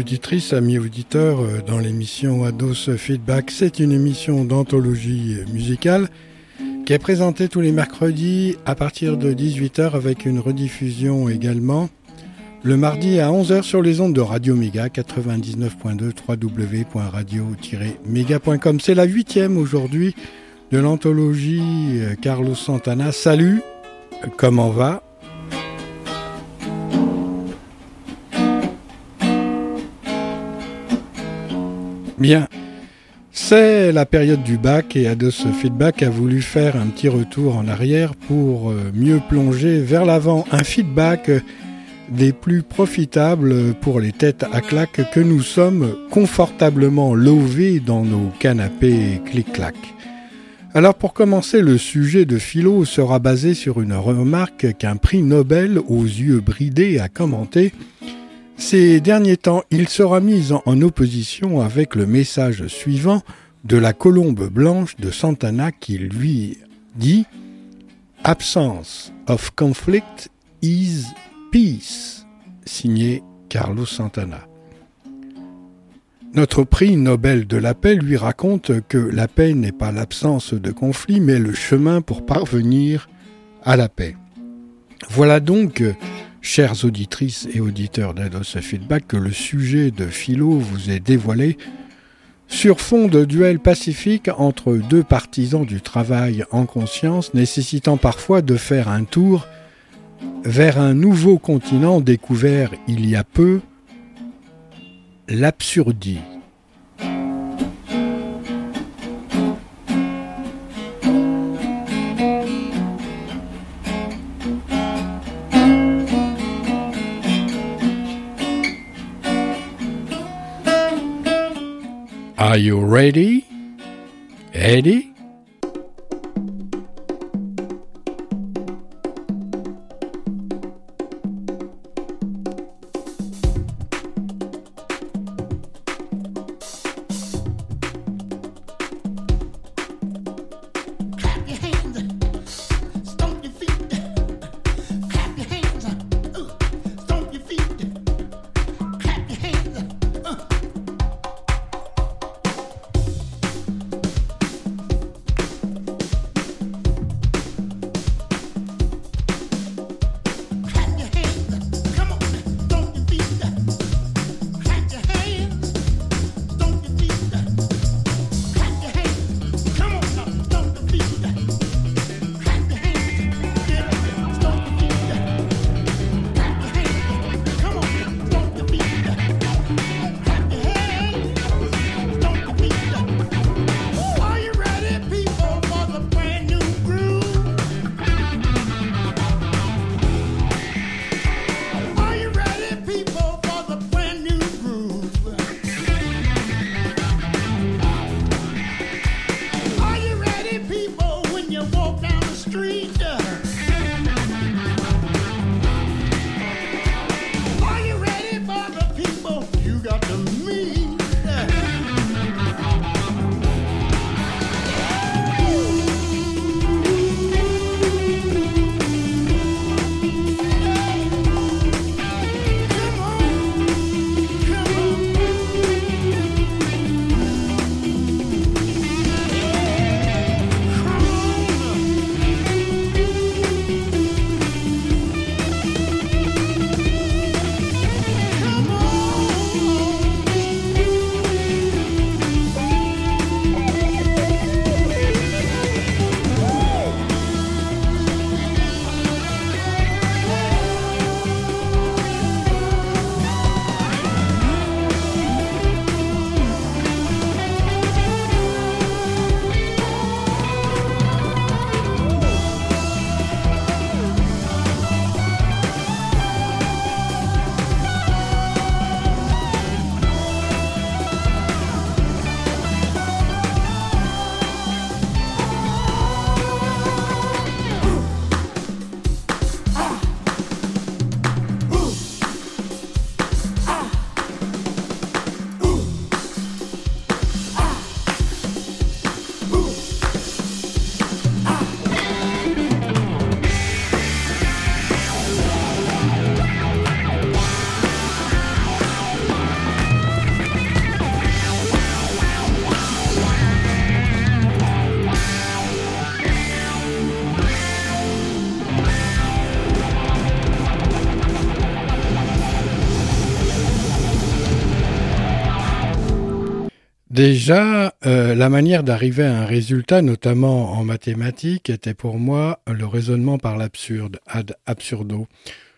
Auditrices, amis auditeurs, euh, dans l'émission Ados Feedback. C'est une émission d'anthologie musicale qui est présentée tous les mercredis à partir de 18h avec une rediffusion également le mardi à 11h sur les ondes de Radio Méga 99.2 www.radio-méga.com. C'est la huitième aujourd'hui de l'anthologie euh, Carlos Santana. Salut, comment va? Bien. C'est la période du bac et Ados Feedback a voulu faire un petit retour en arrière pour euh, mieux plonger vers l'avant. Un feedback des plus profitables pour les têtes à claque que nous sommes confortablement lovés dans nos canapés clic-clac. Alors pour commencer, le sujet de philo sera basé sur une remarque qu'un prix Nobel aux yeux bridés a commenté ces derniers temps, il sera mis en opposition avec le message suivant de la colombe blanche de Santana qui lui dit Absence of conflict is peace, signé Carlos Santana. Notre prix Nobel de la paix lui raconte que la paix n'est pas l'absence de conflit, mais le chemin pour parvenir à la paix. Voilà donc Chères auditrices et auditeurs d'Ados Feedback, que le sujet de philo vous est dévoilé sur fond de duel pacifique entre deux partisans du travail en conscience, nécessitant parfois de faire un tour vers un nouveau continent découvert il y a peu, l'absurdie. Are you ready? Ready? Déjà, euh, la manière d'arriver à un résultat, notamment en mathématiques, était pour moi le raisonnement par l'absurde, ad absurdo.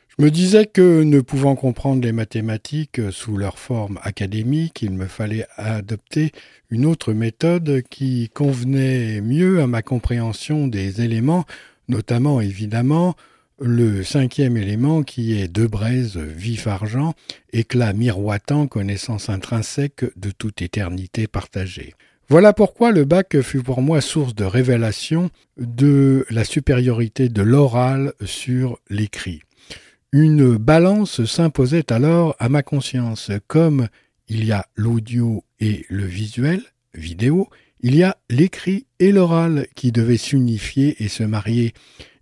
Je me disais que, ne pouvant comprendre les mathématiques sous leur forme académique, il me fallait adopter une autre méthode qui convenait mieux à ma compréhension des éléments, notamment évidemment le cinquième élément qui est de braise vif argent, éclat miroitant, connaissance intrinsèque de toute éternité partagée. Voilà pourquoi le bac fut pour moi source de révélation de la supériorité de l'oral sur l'écrit. Une balance s'imposait alors à ma conscience. Comme il y a l'audio et le visuel, vidéo, il y a l'écrit et l'oral qui devaient s'unifier et se marier.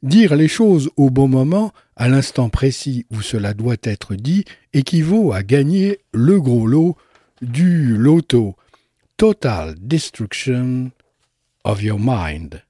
Dire les choses au bon moment, à l'instant précis où cela doit être dit, équivaut à gagner le gros lot du loto. Total destruction of your mind.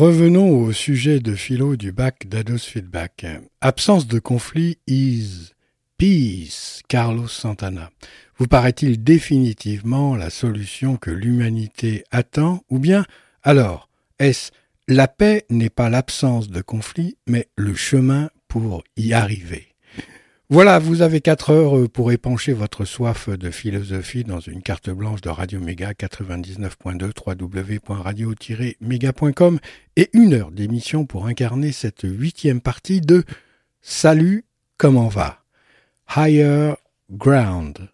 Revenons au sujet de philo du bac d'Ados Feedback. Absence de conflit is peace, Carlos Santana. Vous paraît-il définitivement la solution que l'humanité attend ou bien alors est-ce la paix n'est pas l'absence de conflit mais le chemin pour y arriver? Voilà, vous avez quatre heures euh, pour épancher votre soif de philosophie dans une carte blanche de Radio Méga 99.2 www.radio-méga.com et une heure d'émission pour incarner cette huitième partie de Salut, comment va? Higher Ground.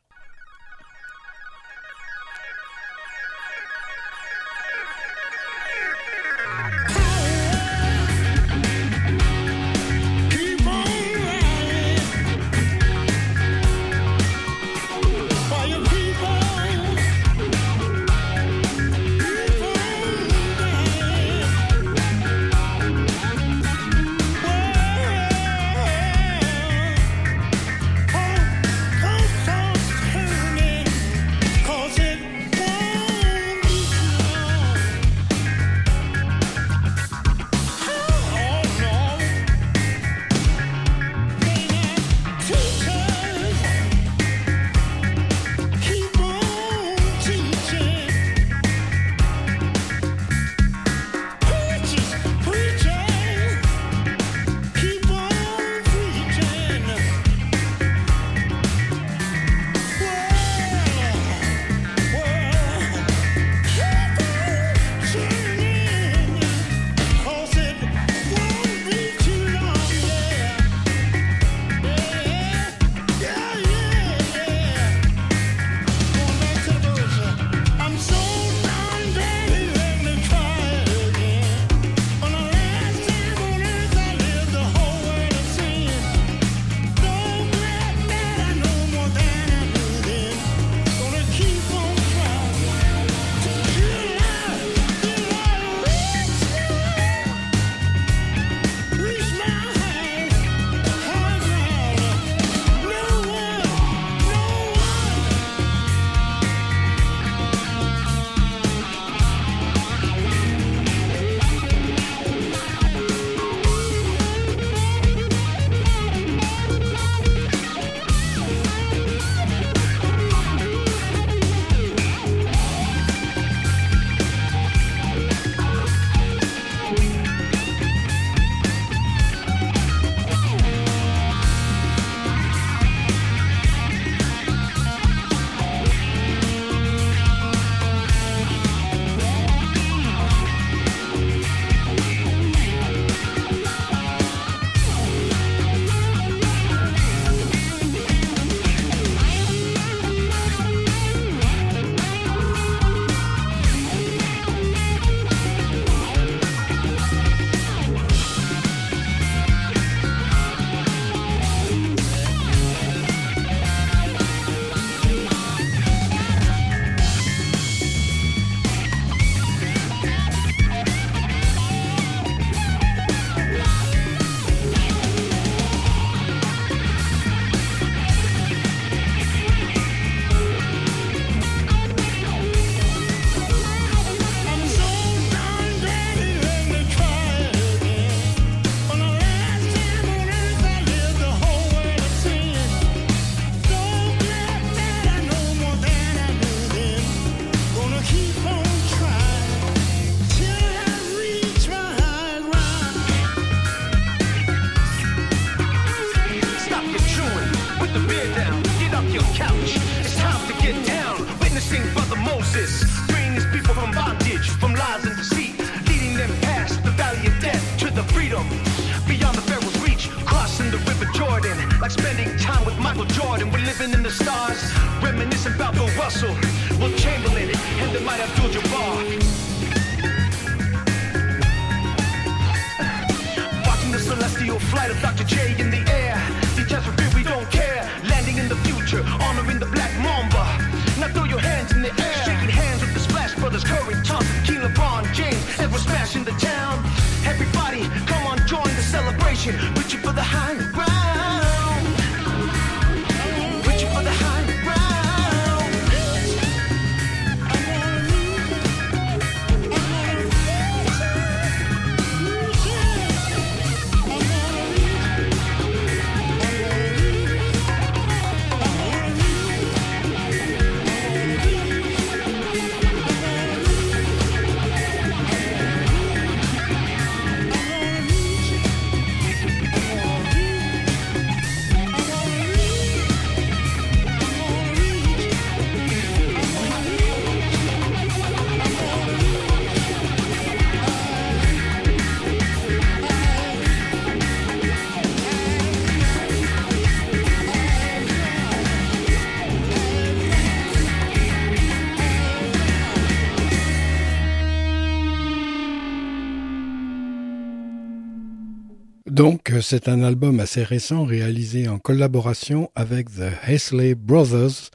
Donc, euh, c'est un album assez récent réalisé en collaboration avec The Hesley Brothers,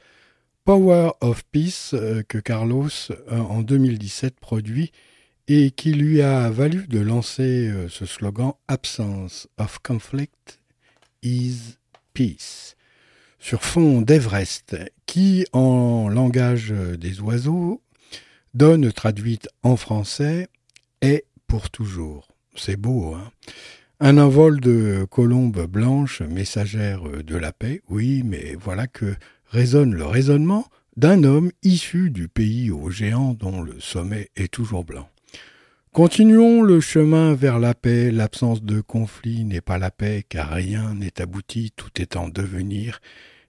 Power of Peace, euh, que Carlos, euh, en 2017, produit et qui lui a valu de lancer ce slogan Absence of conflict is peace, sur fond d'Everest, qui, en langage des oiseaux, donne traduite en français est pour toujours. C'est beau, hein un envol de colombes blanches, messagères de la paix, oui, mais voilà que résonne le raisonnement d'un homme issu du pays aux géants dont le sommet est toujours blanc. Continuons le chemin vers la paix, l'absence de conflit n'est pas la paix, car rien n'est abouti, tout est en devenir,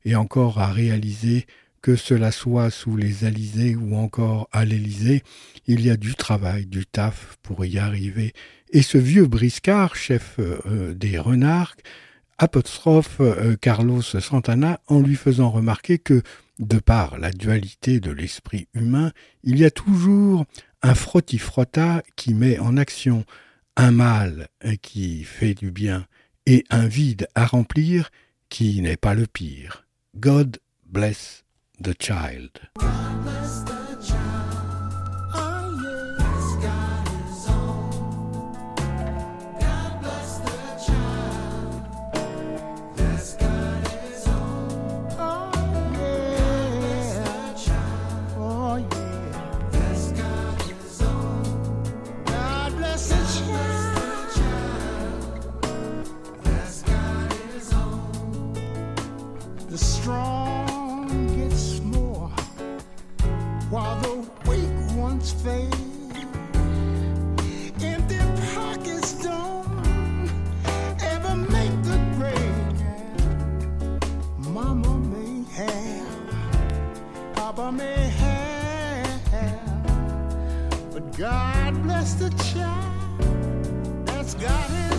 et encore à réaliser que cela soit sous les Alizés ou encore à l'Élysée, il y a du travail, du taf pour y arriver, et ce vieux briscard, chef euh, des renards, apostrophe euh, Carlos Santana en lui faisant remarquer que, de par la dualité de l'esprit humain, il y a toujours un frotti-frotta qui met en action un mal qui fait du bien et un vide à remplir qui n'est pas le pire. God bless the child. May have, but God bless the child that's got his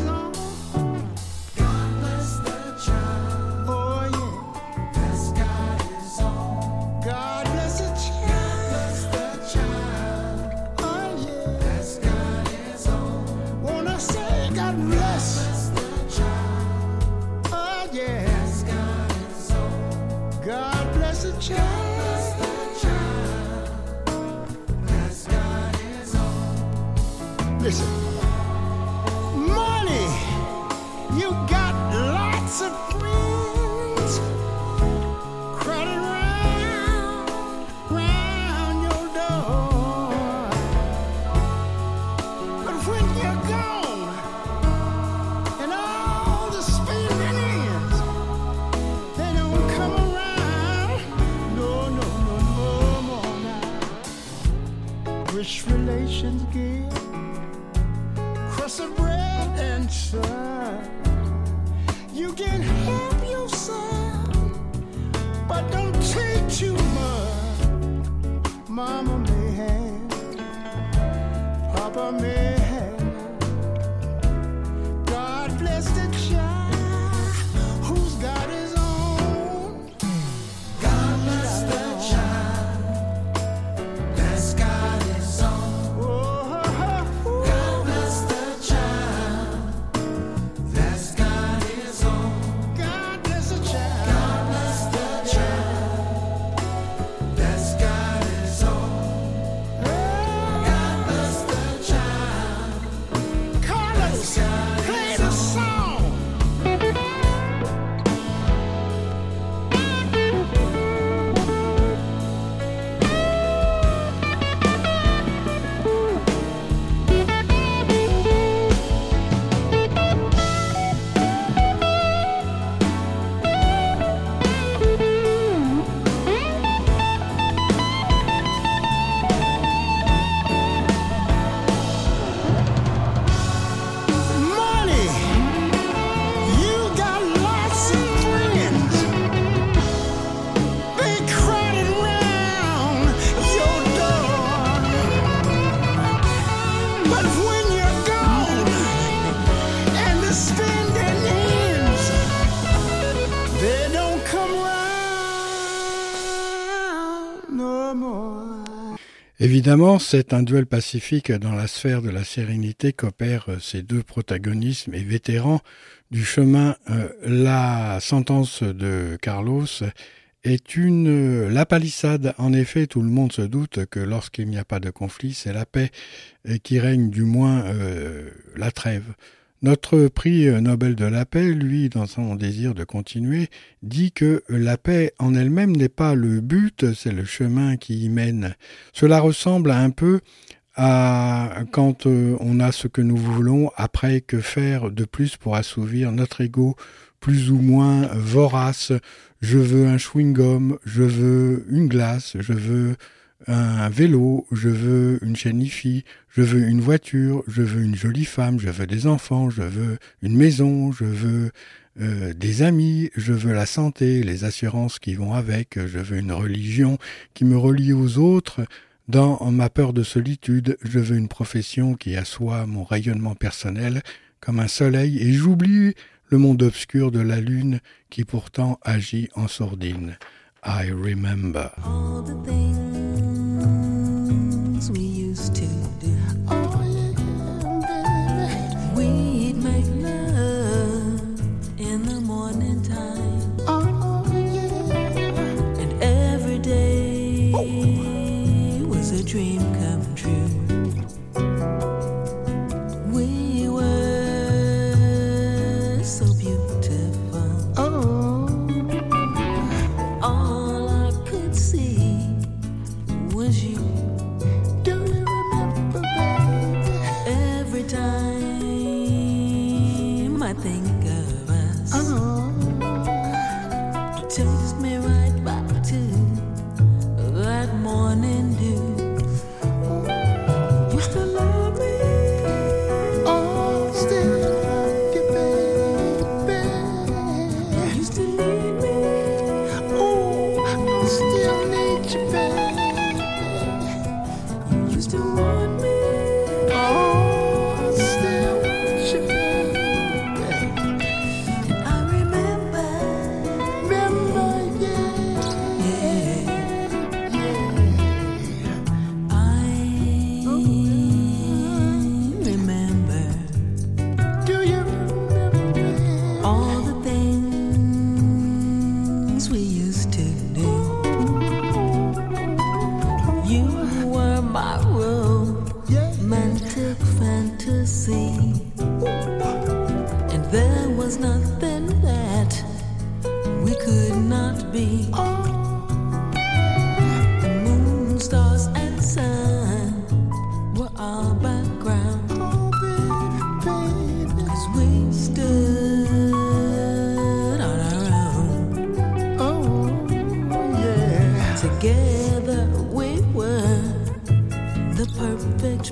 Évidemment, c'est un duel pacifique dans la sphère de la sérénité qu'opèrent ces deux protagonistes et vétérans du chemin. Euh, la sentence de Carlos est une la palissade. En effet, tout le monde se doute que lorsqu'il n'y a pas de conflit, c'est la paix qui règne, du moins euh, la trêve. Notre prix Nobel de la paix, lui, dans son désir de continuer, dit que la paix en elle-même n'est pas le but, c'est le chemin qui y mène. Cela ressemble un peu à quand euh, on a ce que nous voulons, après que faire de plus pour assouvir notre ego plus ou moins vorace. Je veux un chewing-gum, je veux une glace, je veux un vélo, je veux une chaîne IFI, je veux une voiture, je veux une jolie femme, je veux des enfants, je veux une maison, je veux euh, des amis, je veux la santé, les assurances qui vont avec, je veux une religion qui me relie aux autres. Dans ma peur de solitude, je veux une profession qui assoit mon rayonnement personnel comme un soleil et j'oublie le monde obscur de la lune qui pourtant agit en sourdine. I remember. we used to do. Oh yeah, baby. We'd make love in the morning time. Oh yeah. And every day oh. was a dream come true.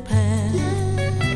pass.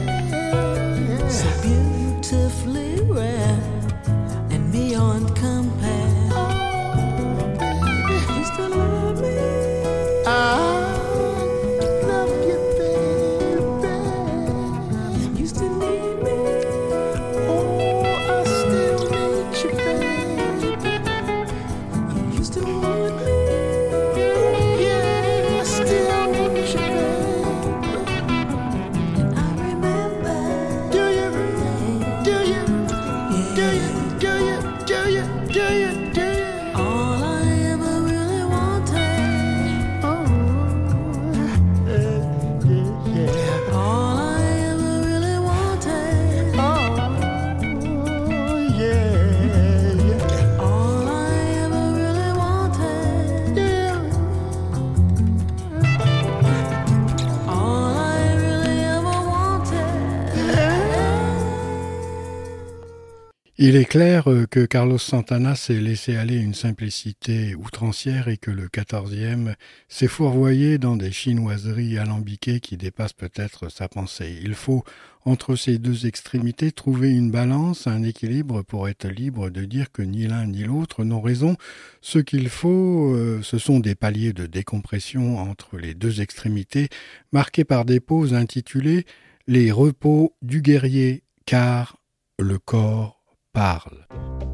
Il est clair euh, que Carlos Santana s'est laissé aller une simplicité outrancière et que le quatorzième s'est fourvoyé dans des chinoiseries alambiquées qui dépassent peut-être sa pensée. Il faut, entre ces deux extrémités, trouver une balance, un équilibre pour être libre de dire que ni l'un ni l'autre n'ont raison. Ce qu'il faut, euh, ce sont des paliers de décompression entre les deux extrémités, marqués par des pauses intitulées Les repos du guerrier, car le corps parle.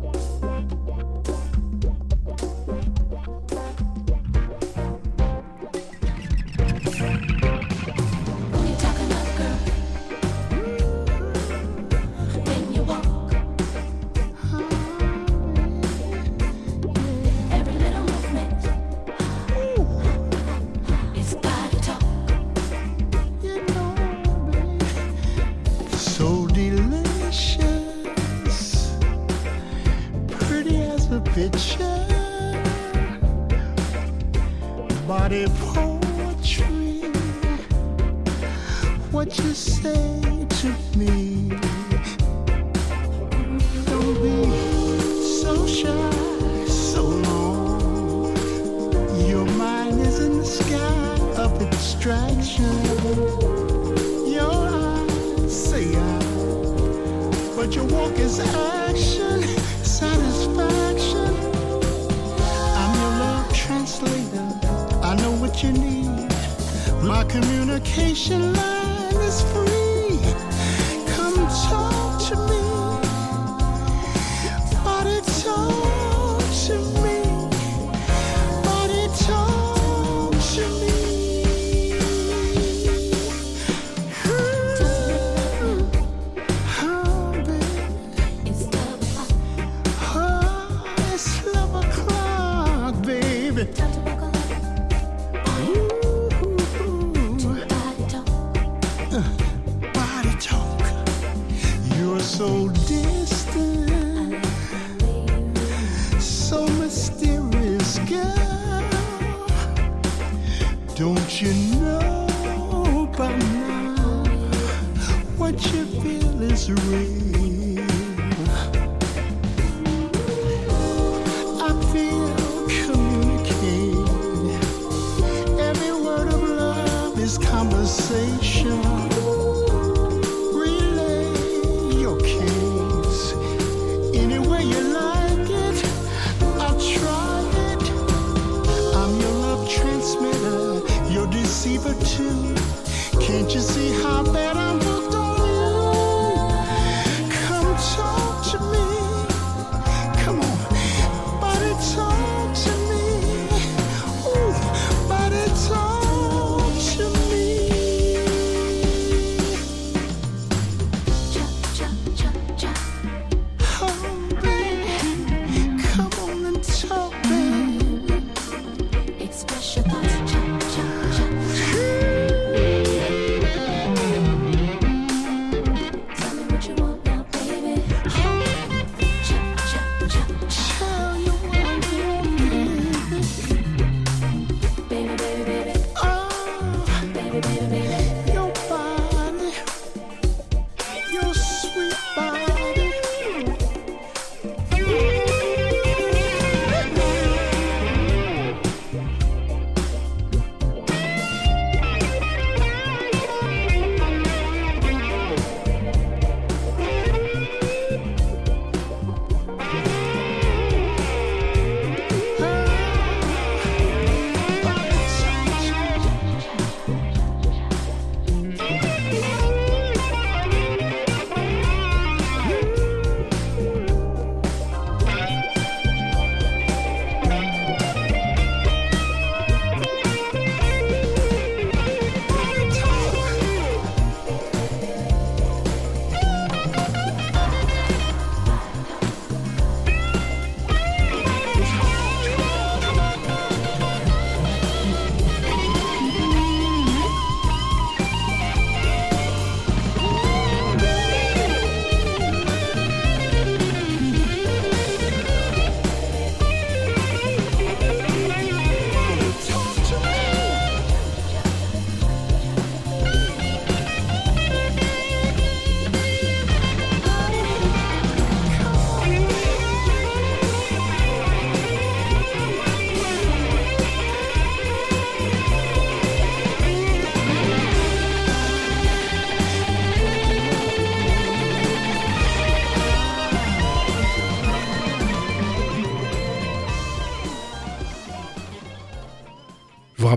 vocês.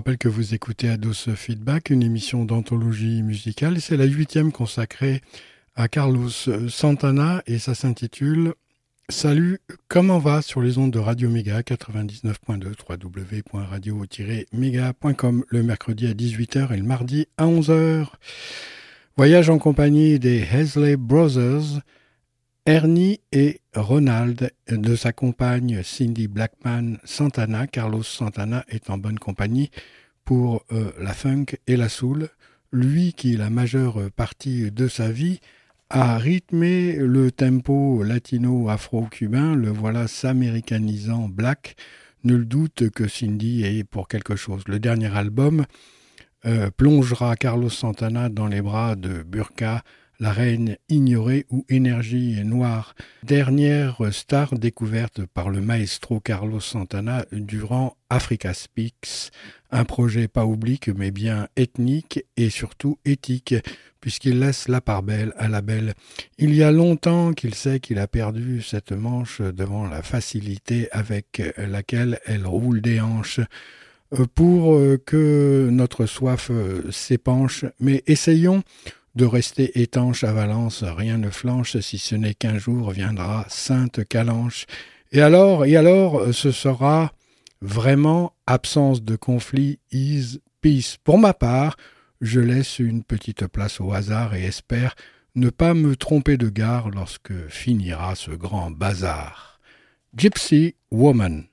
Rappelle que vous écoutez Ados Feedback, une émission d'anthologie musicale. C'est la huitième consacrée à Carlos Santana et ça s'intitule Salut, comment va sur les ondes de Radio Méga 99.2 www.radio-méga.com le mercredi à 18h et le mardi à 11h. Voyage en compagnie des Hesley Brothers, Ernie et Ronald, de sa compagne Cindy Blackman Santana. Carlos Santana est en bonne compagnie pour euh, la funk et la soul. Lui qui, la majeure partie de sa vie, a rythmé le tempo latino-afro-cubain, le voilà s'américanisant black. Nul doute que Cindy est pour quelque chose. Le dernier album euh, plongera Carlos Santana dans les bras de Burka, la reine ignorée ou énergie noire, dernière star découverte par le maestro Carlos Santana durant Africa Speaks, un projet pas oblique mais bien ethnique et surtout éthique, puisqu'il laisse la part belle à la belle. Il y a longtemps qu'il sait qu'il a perdu cette manche devant la facilité avec laquelle elle roule des hanches. Pour que notre soif s'épanche, mais essayons de rester étanche à Valence, rien ne flanche, si ce n'est qu'un jour viendra Sainte Calanche. Et alors, et alors, ce sera vraiment absence de conflit, is peace. Pour ma part, je laisse une petite place au hasard et espère ne pas me tromper de gare lorsque finira ce grand bazar. Gypsy Woman.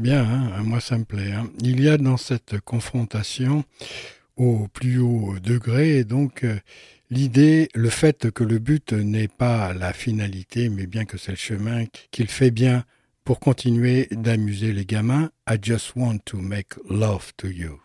Bien, hein, moi ça me plaît. Hein. Il y a dans cette confrontation au plus haut degré, donc euh, l'idée, le fait que le but n'est pas la finalité, mais bien que c'est le chemin qu'il fait bien pour continuer d'amuser les gamins. I just want to make love to you.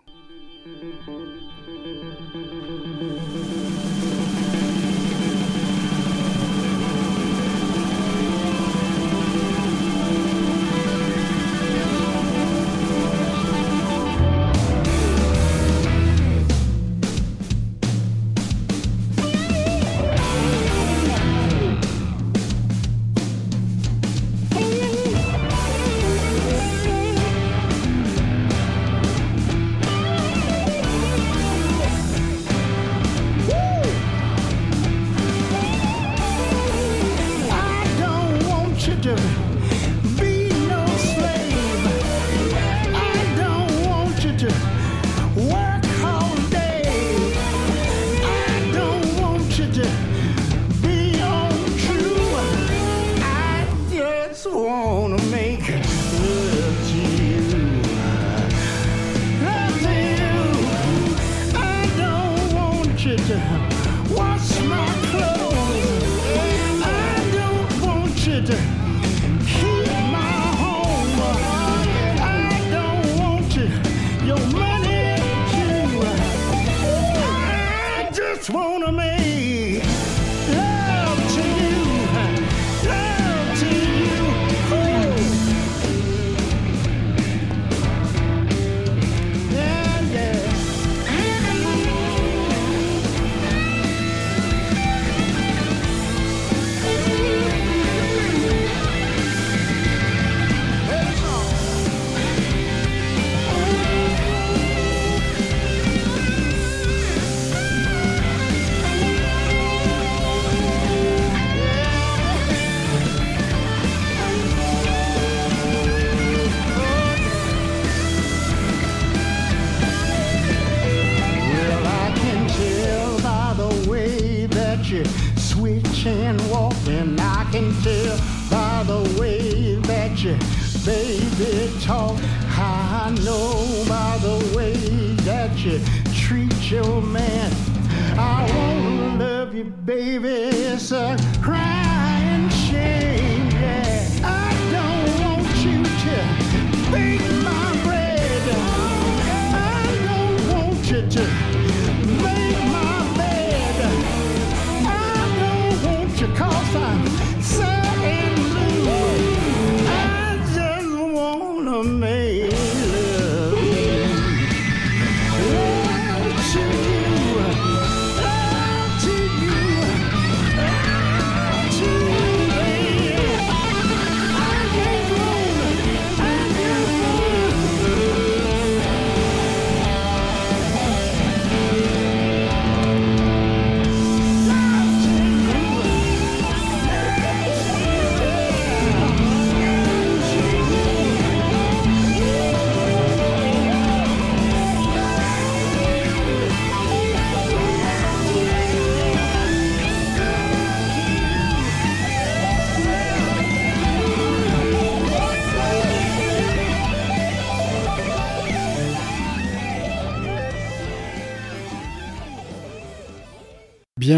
bit talk. I know by the way that you treat your man. I wanna love you, baby. It's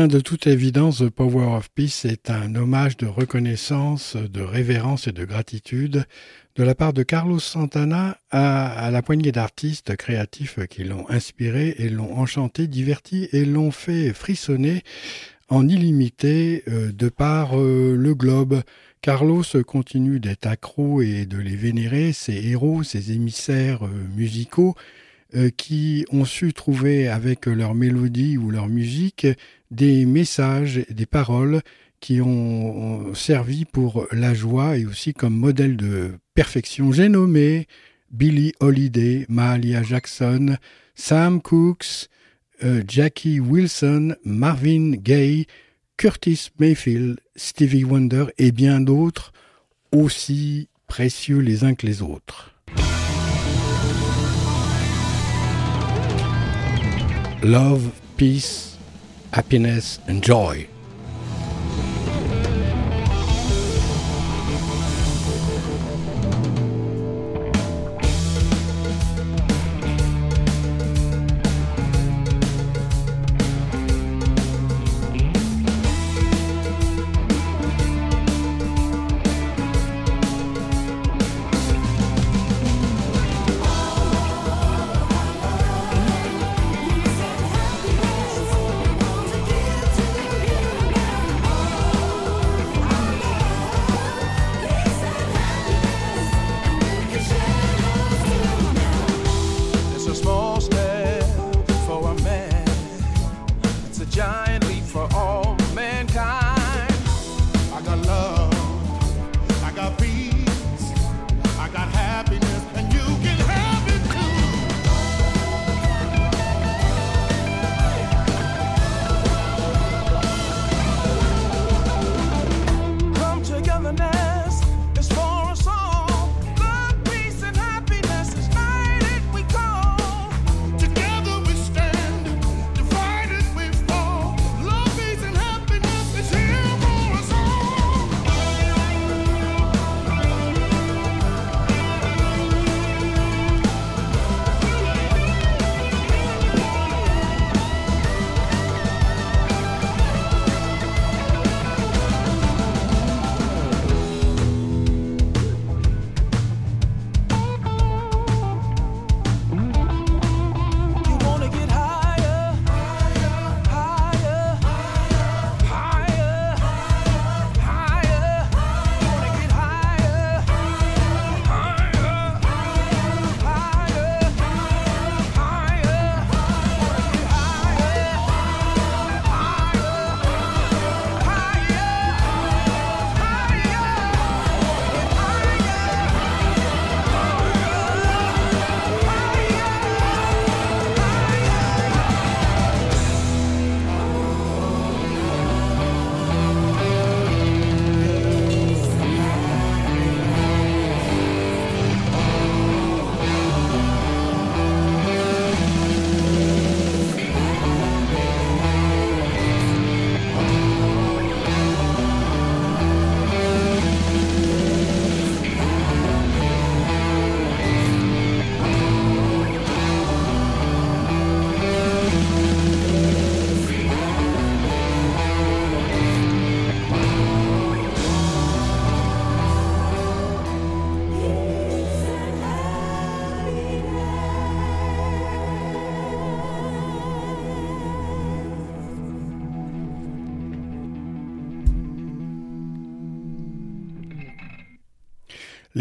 De toute évidence, The Power of Peace est un hommage de reconnaissance, de révérence et de gratitude de la part de Carlos Santana à, la poignée d'artistes créatifs qui l'ont inspiré et l'ont enchanté, diverti et l'ont fait frissonner en illimité euh, de par euh, le globe. Carlos continue d'être accro et de les vénérer, ses héros, ses émissaires euh, musicaux, qui ont su trouver avec leur mélodie ou leur musique des messages, des paroles qui ont, servi pour la joie et aussi comme modèle de perfection. J'ai nommé Billie Holiday, Mahalia Jackson, Sam Cooks, euh, Jackie Wilson, Marvin Gaye, Curtis Mayfield, Stevie Wonder et bien d'autres aussi précieux les uns que les autres. Love, peace, happiness and joy.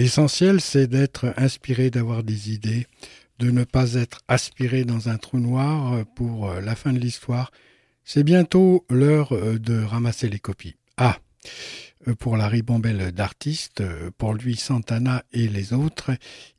L'essentiel, c'est d'être inspiré, d'avoir des idées, de ne pas être aspiré dans un trou noir pour euh, la fin de l'histoire. C'est bientôt l'heure euh, de ramasser les copies. Ah, euh, pour la ribambelle d'artistes, euh, pour lui Santana et les autres,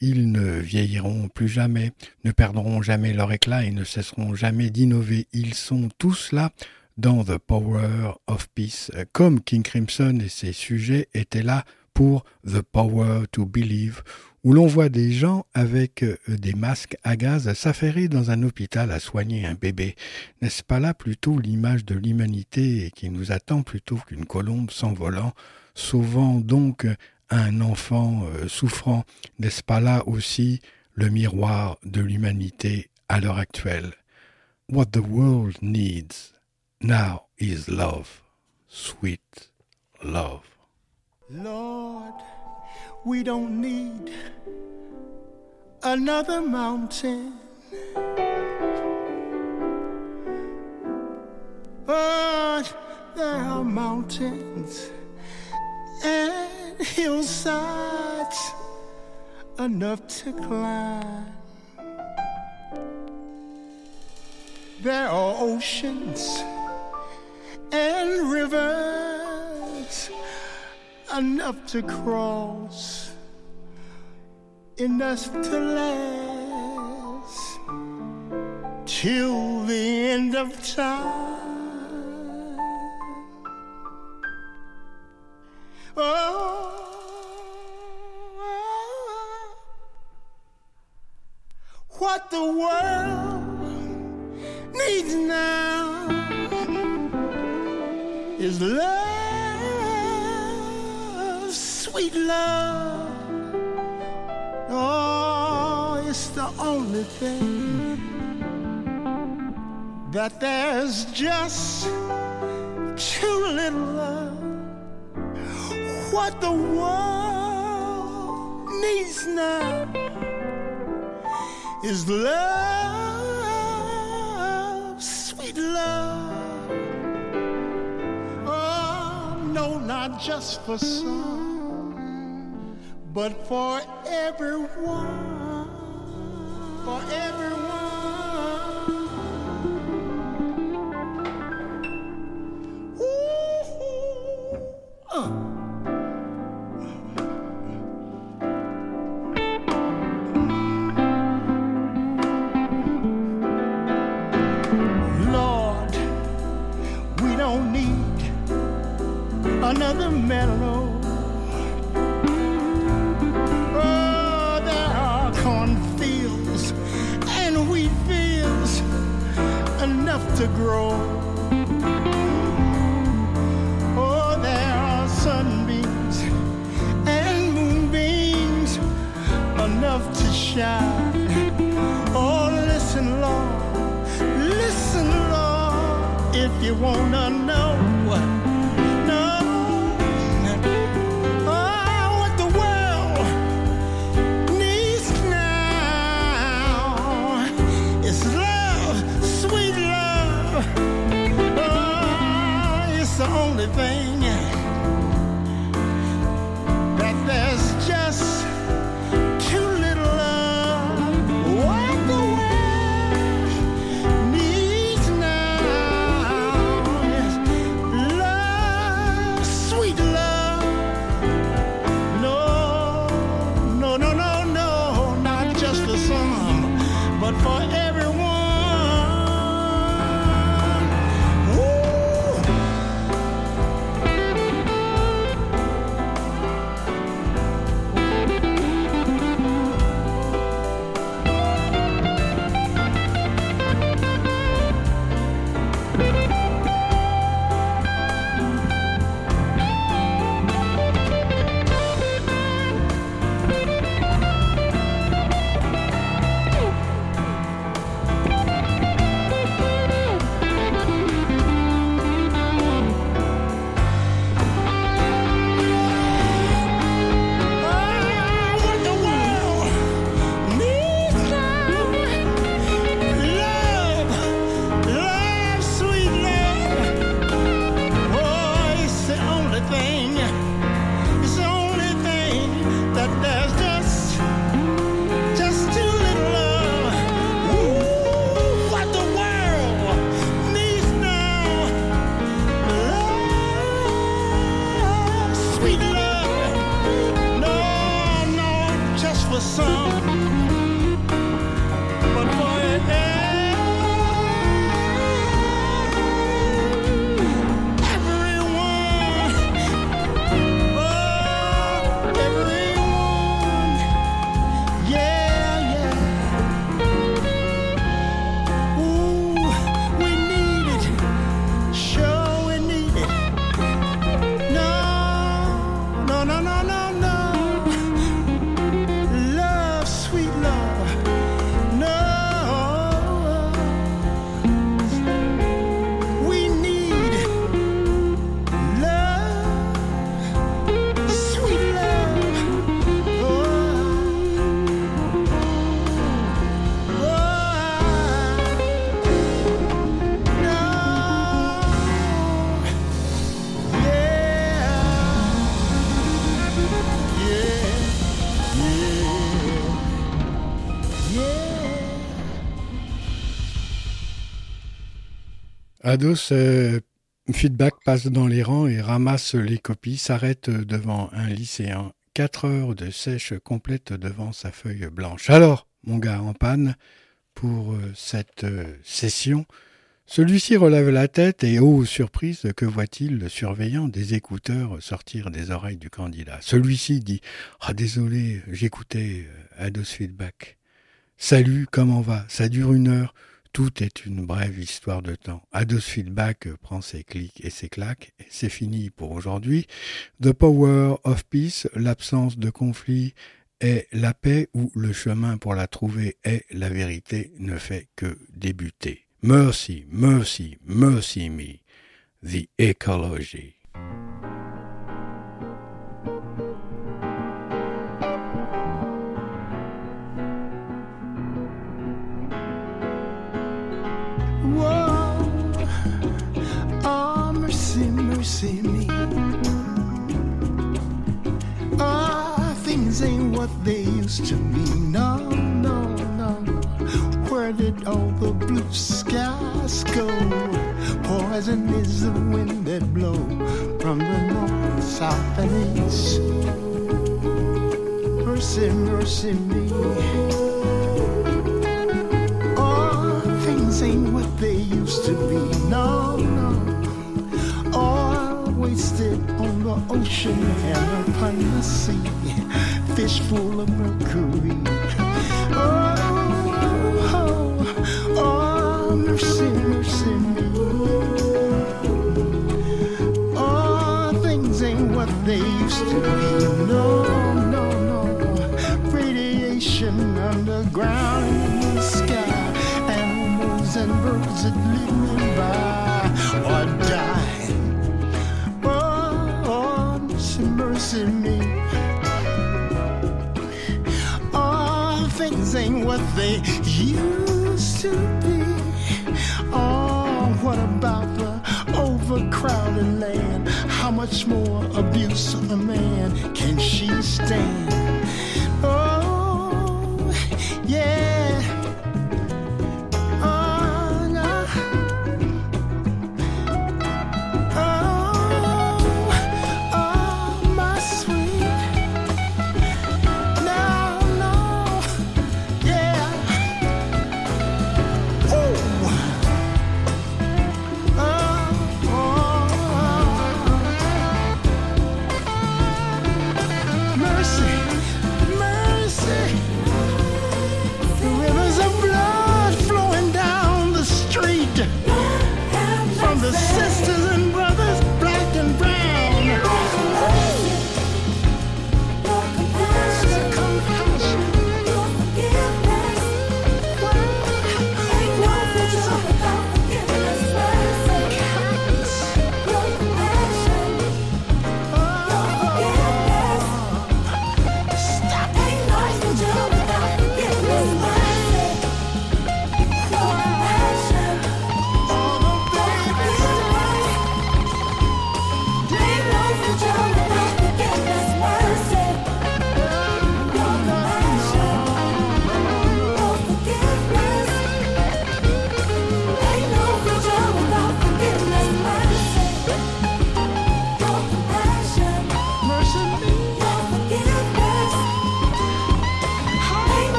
ils ne vieilliront plus jamais, ne perdront jamais leur éclat et ne cesseront jamais d'innover. Ils sont tous là dans The Power of Peace, euh, comme King Crimson et ses sujets étaient là pour The Power to Believe, où l'on voit des gens avec euh, des masques à gaz s'affairer dans un hôpital à soigner un bébé. N'est-ce pas là plutôt l'image de l'humanité qui nous attend plutôt qu'une colombe s'envolant, sauvant donc un enfant euh, souffrant? N'est-ce pas là aussi le miroir de l'humanité à l'heure actuelle? What the world needs Now is love, sweet love. Lord, we don't need another mountain. But there are mountains and hillsides enough to climb. There are oceans and rivers enough to cross, enough to last till the end of time. Oh, what the world needs now is love, sweet love. Oh, it's the only thing that there's just too little of. What the world needs now is love, sweet love. Oh, no, not just for some, but for everyone. For everyone. won't Ados euh, Feedback passe dans les rangs et ramasse les copies, s'arrête devant un lycéen. Quatre heures de sèche complète devant sa feuille blanche. Alors, mon gars en panne, pour euh, cette euh, session, celui-ci relève la tête et, oh surprise, que voit-il le surveillant des écouteurs sortir des oreilles du candidat? Celui-ci dit Ah, désolé, j'écoutais Ados Feedback. Salut, comment va? Ça dure une heure. Tout est une brève histoire de temps. Ados Feedback prend ses clics et ses claques, c'est fini pour aujourd'hui. The Power of Peace, l'absence de conflit, est la paix ou le chemin pour la trouver est la vérité ne fait que débuter. Mercy, mercy, mercy me. The ecology. Mercy me. Ah, things ain't what they used to be. No, no, no. Where did all the blue skies go? Poison is the wind that blow from the north, south, and east. Mercy, mercy me. Oh, things ain't what they used to be. No, wasted on the ocean and upon the sea. Fish full of mercury. Oh, oh, oh, mercy, mercy me. Oh, things ain't what they used to be. No, no, no. Radiation underground in the sky. Animals and birds that live nearby or mercy me. Oh, things ain't what they used to be. Oh, what about the overcrowded land? How much more abuse of a man can she stand?